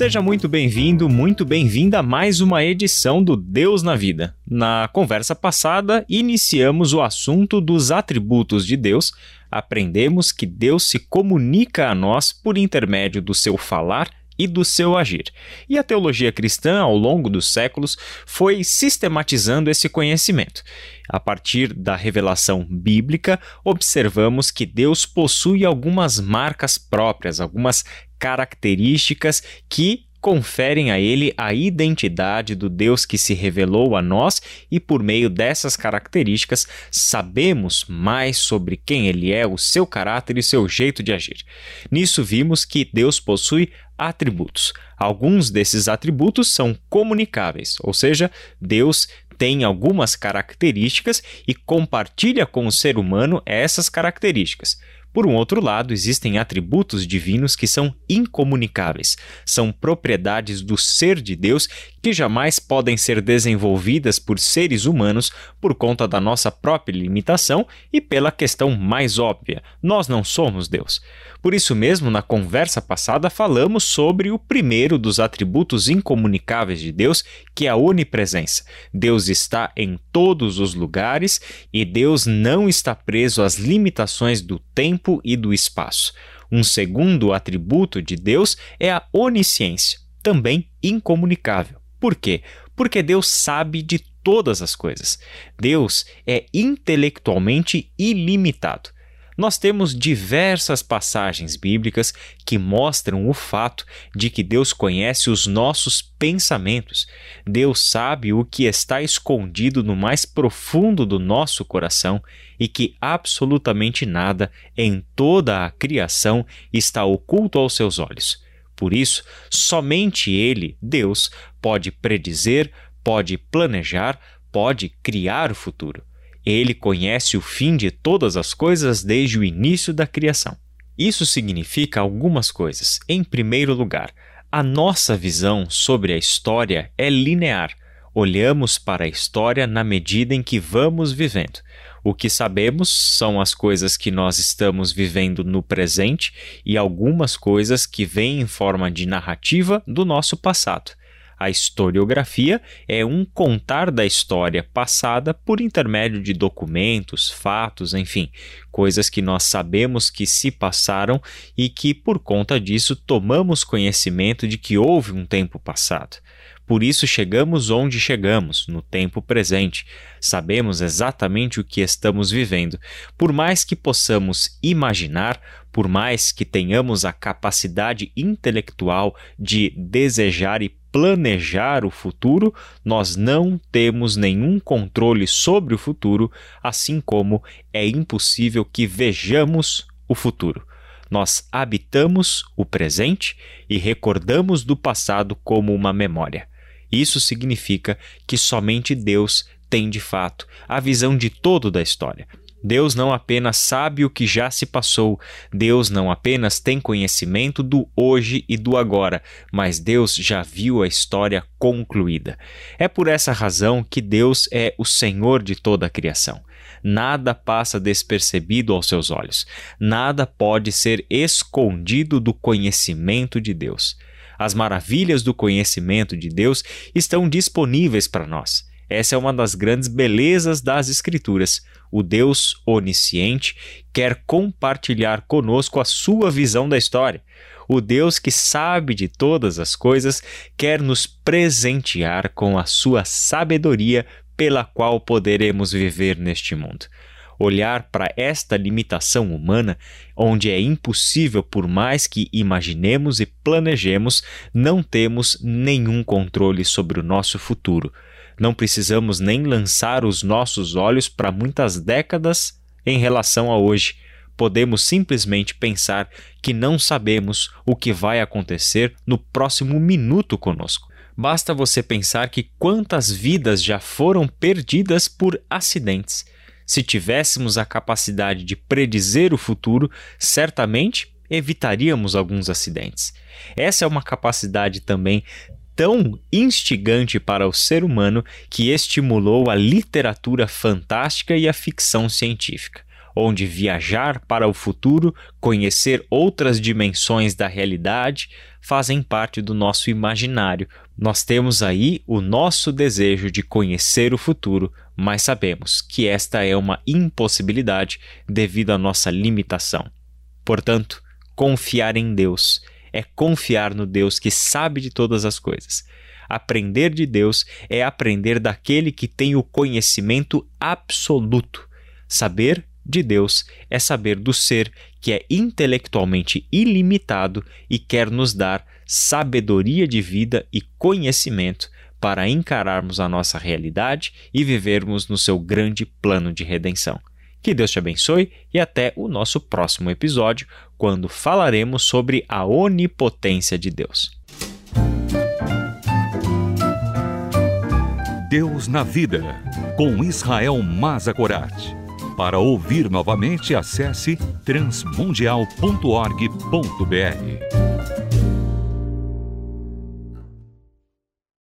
Seja muito bem-vindo, muito bem-vinda a mais uma edição do Deus na Vida. Na conversa passada, iniciamos o assunto dos atributos de Deus. Aprendemos que Deus se comunica a nós por intermédio do seu falar e do seu agir. E a teologia cristã, ao longo dos séculos, foi sistematizando esse conhecimento. A partir da revelação bíblica, observamos que Deus possui algumas marcas próprias, algumas características que conferem a ele a identidade do Deus que se revelou a nós e por meio dessas características sabemos mais sobre quem ele é, o seu caráter e seu jeito de agir. Nisso vimos que Deus possui atributos. Alguns desses atributos são comunicáveis, ou seja, Deus tem algumas características e compartilha com o ser humano essas características. Por um outro lado, existem atributos divinos que são incomunicáveis, são propriedades do ser de Deus que jamais podem ser desenvolvidas por seres humanos por conta da nossa própria limitação e pela questão mais óbvia: nós não somos Deus. Por isso mesmo, na conversa passada, falamos sobre o primeiro dos atributos incomunicáveis de Deus, que é a onipresença. Deus está em todos os lugares e Deus não está preso às limitações do tempo e do espaço. Um segundo atributo de Deus é a onisciência, também incomunicável. Por quê? Porque Deus sabe de todas as coisas. Deus é intelectualmente ilimitado nós temos diversas passagens bíblicas que mostram o fato de que Deus conhece os nossos pensamentos. Deus sabe o que está escondido no mais profundo do nosso coração e que absolutamente nada em toda a criação está oculto aos seus olhos. Por isso, somente Ele, Deus, pode predizer, pode planejar, pode criar o futuro. Ele conhece o fim de todas as coisas desde o início da criação. Isso significa algumas coisas. Em primeiro lugar, a nossa visão sobre a história é linear. Olhamos para a história na medida em que vamos vivendo. O que sabemos são as coisas que nós estamos vivendo no presente e algumas coisas que vêm em forma de narrativa do nosso passado. A historiografia é um contar da história passada por intermédio de documentos, fatos, enfim, coisas que nós sabemos que se passaram e que, por conta disso, tomamos conhecimento de que houve um tempo passado. Por isso chegamos onde chegamos, no tempo presente. Sabemos exatamente o que estamos vivendo. Por mais que possamos imaginar, por mais que tenhamos a capacidade intelectual de desejar e planejar o futuro, nós não temos nenhum controle sobre o futuro, assim como é impossível que vejamos o futuro. Nós habitamos o presente e recordamos do passado como uma memória. Isso significa que somente Deus tem de fato a visão de todo da história. Deus não apenas sabe o que já se passou, Deus não apenas tem conhecimento do hoje e do agora, mas Deus já viu a história concluída. É por essa razão que Deus é o Senhor de toda a criação. Nada passa despercebido aos seus olhos, nada pode ser escondido do conhecimento de Deus. As maravilhas do conhecimento de Deus estão disponíveis para nós. Essa é uma das grandes belezas das Escrituras. O Deus onisciente quer compartilhar conosco a sua visão da história. O Deus que sabe de todas as coisas quer nos presentear com a sua sabedoria pela qual poderemos viver neste mundo. Olhar para esta limitação humana, onde é impossível, por mais que imaginemos e planejemos, não temos nenhum controle sobre o nosso futuro não precisamos nem lançar os nossos olhos para muitas décadas em relação a hoje. Podemos simplesmente pensar que não sabemos o que vai acontecer no próximo minuto conosco. Basta você pensar que quantas vidas já foram perdidas por acidentes. Se tivéssemos a capacidade de predizer o futuro, certamente evitaríamos alguns acidentes. Essa é uma capacidade também tão instigante para o ser humano que estimulou a literatura fantástica e a ficção científica onde viajar para o futuro, conhecer outras dimensões da realidade, fazem parte do nosso imaginário. Nós temos aí o nosso desejo de conhecer o futuro, mas sabemos que esta é uma impossibilidade devido à nossa limitação. Portanto, confiar em Deus é confiar no Deus que sabe de todas as coisas. Aprender de Deus é aprender daquele que tem o conhecimento absoluto. Saber de Deus é saber do ser que é intelectualmente ilimitado e quer nos dar sabedoria de vida e conhecimento para encararmos a nossa realidade e vivermos no seu grande plano de redenção. Que Deus te abençoe e até o nosso próximo episódio, quando falaremos sobre a onipotência de Deus. Deus na Vida, com Israel Mazakorati. Para ouvir novamente, acesse transmundial.org.br.